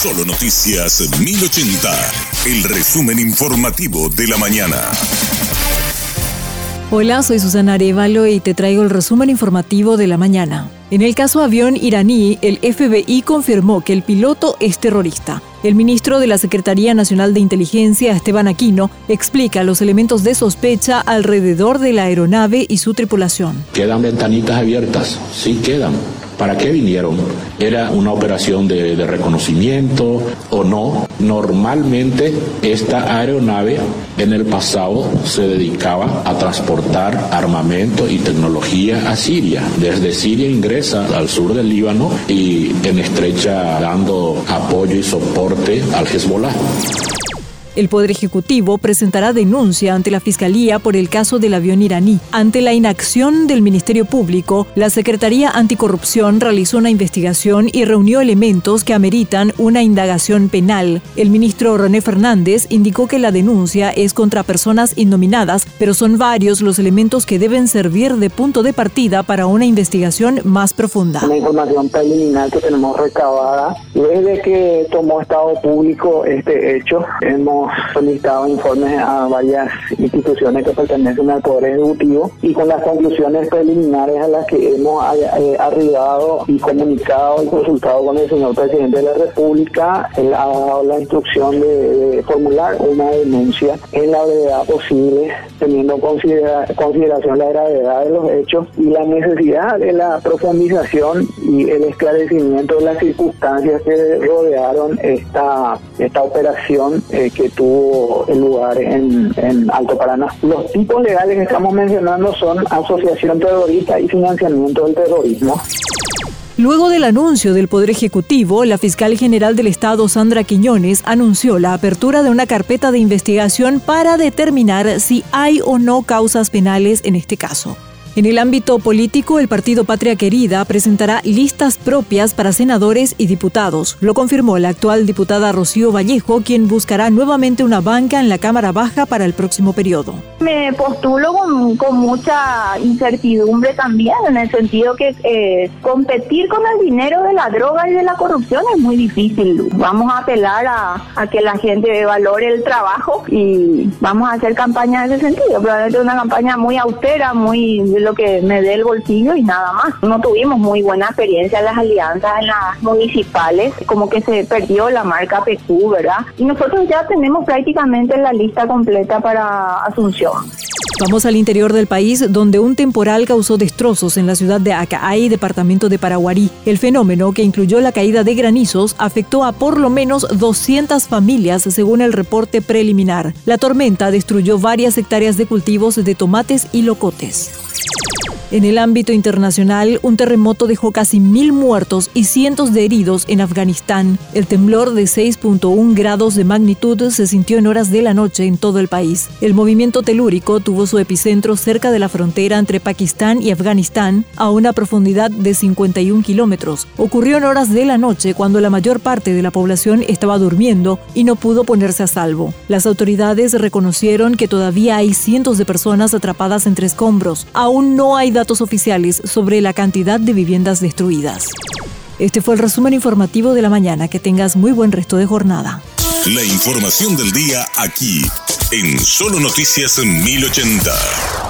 Solo Noticias 1080, el resumen informativo de la mañana. Hola, soy Susana Arevalo y te traigo el resumen informativo de la mañana. En el caso avión iraní, el FBI confirmó que el piloto es terrorista. El ministro de la Secretaría Nacional de Inteligencia, Esteban Aquino, explica los elementos de sospecha alrededor de la aeronave y su tripulación. Quedan ventanitas abiertas, sí quedan ¿Para qué vinieron? ¿Era una operación de, de, reconocimiento o no? Normalmente esta aeronave en el pasado se dedicaba a transportar armamento y tecnología a Siria. Desde Siria ingresa al sur del Líbano y en estrecha dando apoyo y soporte al Hezbollah. El Poder Ejecutivo presentará denuncia ante la Fiscalía por el caso del avión iraní. Ante la inacción del Ministerio Público, la Secretaría Anticorrupción realizó una investigación y reunió elementos que ameritan una indagación penal. El ministro René Fernández indicó que la denuncia es contra personas innominadas, pero son varios los elementos que deben servir de punto de partida para una investigación más profunda. La información preliminar que tenemos recabada desde que tomó Estado Público este hecho, hemos solicitado informes a varias instituciones que pertenecen al Poder Ejecutivo y con las conclusiones preliminares a las que hemos eh, arribado y comunicado y consultado con el señor presidente de la República, él ha dado la instrucción de, formular una denuncia en la brevedad posible, teniendo considera, consideración la gravedad de los hechos y la necesidad de la profundización y el esclarecimiento de las circunstancias que rodearon esta, esta operación eh, que tuvo lugar en, en Alto Paraná. Los tipos legales que estamos mencionando son asociación terrorista y financiamiento del terrorismo. Luego del anuncio del Poder Ejecutivo, la fiscal general del Estado, Sandra Quiñones, anunció la apertura de una carpeta de investigación para determinar si hay o no causas penales en este caso. En el ámbito político, el partido Patria Querida presentará listas propias para senadores y diputados. Lo confirmó la actual diputada Rocío Vallejo, quien buscará nuevamente una banca en la Cámara Baja para el próximo periodo. Me postulo con, mucha incertidumbre también, en el sentido que eh, competir con el dinero de la droga y de la corrupción es muy difícil. Vamos a apelar a, a que la gente valore el trabajo y vamos a hacer campaña en ese sentido. Probablemente una campaña muy austera, muy que me dé el bolsillo y nada más. No tuvimos muy buena experiencia en las alianzas en las municipales, como que se perdió la marca PQ, ¿verdad? Y nosotros ya tenemos prácticamente la lista completa para Asunción. Vamos al interior del país, donde un temporal causó destrozos en la ciudad de Acaay, departamento de Paraguarí. El fenómeno, que incluyó la caída de granizos, afectó a por lo menos 200 familias, según el reporte preliminar. La tormenta destruyó varias hectáreas de cultivos de tomates y locotes. En el ámbito internacional, un terremoto dejó casi mil muertos y cientos de heridos en Afganistán. El temblor de 6.1 grados de magnitud se sintió en horas de la noche en todo el país. El movimiento telúrico tuvo su epicentro cerca de la frontera entre Pakistán y Afganistán, a una profundidad de 51 kilómetros. Ocurrió en horas de la noche cuando la mayor parte de la población estaba durmiendo y no pudo ponerse a salvo. Las autoridades reconocieron que todavía hay cientos de personas atrapadas entre escombros. Aún no hay datos oficiales sobre la cantidad de viviendas destruidas. Este fue el resumen informativo de la mañana. Que tengas muy buen resto de jornada. La información del día aquí, en Solo Noticias 1080.